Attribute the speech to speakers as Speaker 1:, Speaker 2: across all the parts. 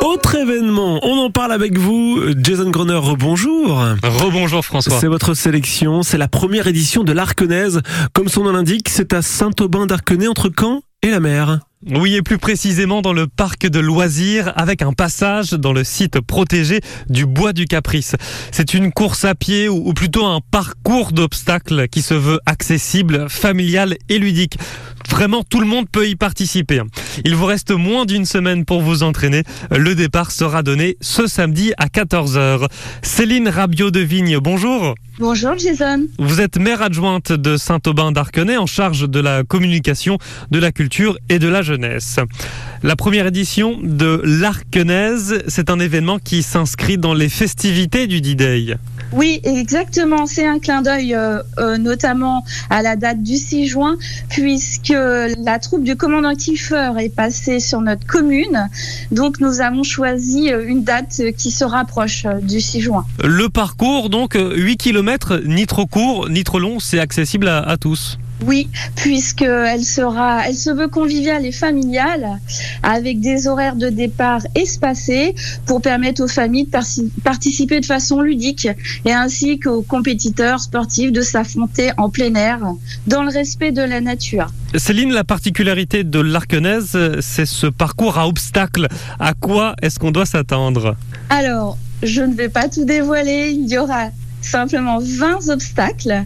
Speaker 1: Autre événement, on en parle avec vous. Jason Groner, bonjour.
Speaker 2: Rebonjour François.
Speaker 1: C'est votre sélection, c'est la première édition de l'Arkenaise. Comme son nom l'indique, c'est à Saint-Aubin d'Arkenay entre Caen et la mer.
Speaker 2: Oui, et plus précisément dans le parc de loisirs, avec un passage dans le site protégé du Bois du Caprice. C'est une course à pied ou plutôt un parcours d'obstacles qui se veut accessible, familial et ludique. Vraiment, tout le monde peut y participer. Il vous reste moins d'une semaine pour vous entraîner. Le départ sera donné ce samedi à 14h. Céline Rabiot de Vigne, bonjour.
Speaker 3: Bonjour Jason.
Speaker 2: Vous êtes maire adjointe de Saint-Aubin d'Arkenay en charge de la communication, de la culture et de la jeunesse. La première édition de l'Arkenaise, c'est un événement qui s'inscrit dans les festivités du D-Day.
Speaker 3: Oui, exactement. C'est un clin d'œil euh, euh, notamment à la date du 6 juin, puisque la troupe du commandant Kiefer est passée sur notre commune. Donc nous avons choisi euh, une date qui se rapproche du 6 juin.
Speaker 2: Le parcours, donc 8 km, ni trop court, ni trop long, c'est accessible à, à tous.
Speaker 3: Oui, puisqu'elle sera, elle se veut conviviale et familiale, avec des horaires de départ espacés pour permettre aux familles de participer de façon ludique et ainsi qu'aux compétiteurs sportifs de s'affronter en plein air dans le respect de la nature.
Speaker 2: Céline, la particularité de l'Arkenaise, c'est ce parcours à obstacles. À quoi est-ce qu'on doit s'attendre?
Speaker 3: Alors, je ne vais pas tout dévoiler. Il y aura simplement 20 obstacles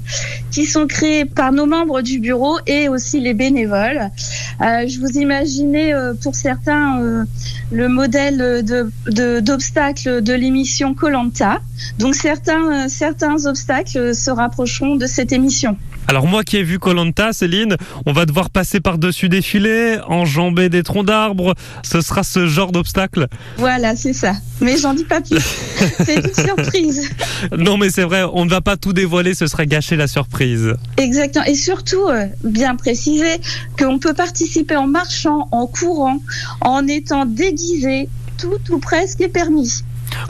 Speaker 3: qui sont créés par nos membres du bureau et aussi les bénévoles. Euh, je vous imaginais euh, pour certains euh, le modèle d'obstacles de, l'émission Colanta. Donc certains, certains obstacles se rapprocheront de cette émission.
Speaker 2: Alors moi qui ai vu Colanta, Céline, on va devoir passer par-dessus des filets, enjamber des troncs d'arbres. Ce sera ce genre d'obstacle.
Speaker 3: Voilà, c'est ça. Mais j'en dis pas plus. c'est une surprise.
Speaker 2: Non, mais c'est vrai, on ne va pas tout dévoiler, ce serait gâcher la surprise.
Speaker 3: Exactement. Et surtout, euh, bien préciser qu'on peut participer en marchant, en courant, en étant déguisé. Tout ou presque est permis.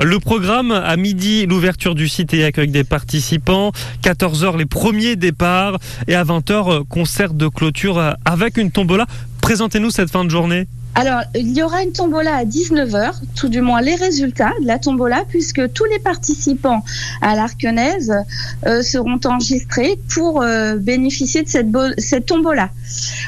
Speaker 2: Le programme, à midi, l'ouverture du site et accueil des participants. 14h, les premiers départs. Et à 20h, concert de clôture avec une tombola. Présentez-nous cette fin de journée.
Speaker 3: Alors, il y aura une tombola à 19h, tout du moins les résultats de la tombola, puisque tous les participants à l'Arkenaise euh, seront enregistrés pour euh, bénéficier de cette, cette tombola.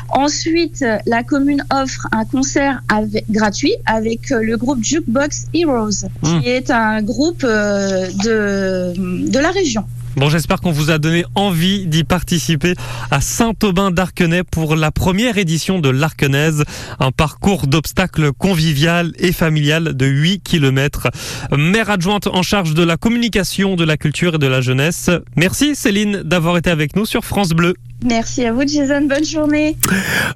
Speaker 3: Ensuite, la commune offre un concert avec, gratuit avec euh, le groupe Jukebox Heroes, mmh. qui est un groupe euh, de, de la région.
Speaker 2: Bon, j'espère qu'on vous a donné envie d'y participer à Saint-Aubin d'Arkenay pour la première édition de l'Arkenaise, un parcours d'obstacles convivial et familial de 8 km. Maire adjointe en charge de la communication, de la culture et de la jeunesse. Merci Céline d'avoir été avec nous sur France Bleu.
Speaker 3: Merci à vous Jason, bonne journée.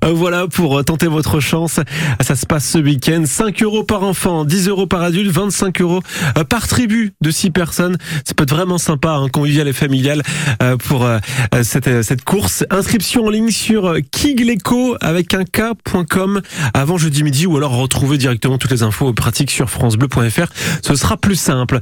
Speaker 1: Euh, voilà pour tenter votre chance. Ça se passe ce week-end. 5 euros par enfant, 10 euros par adulte, 25 euros euh, par tribu de 6 personnes. Ça peut être vraiment sympa, hein, convivial et familial euh, pour cette, cette course. Inscription en ligne sur kigleco avec un k.com avant jeudi midi ou alors retrouver directement toutes les infos pratiques sur francebleu.fr. Ce sera plus simple.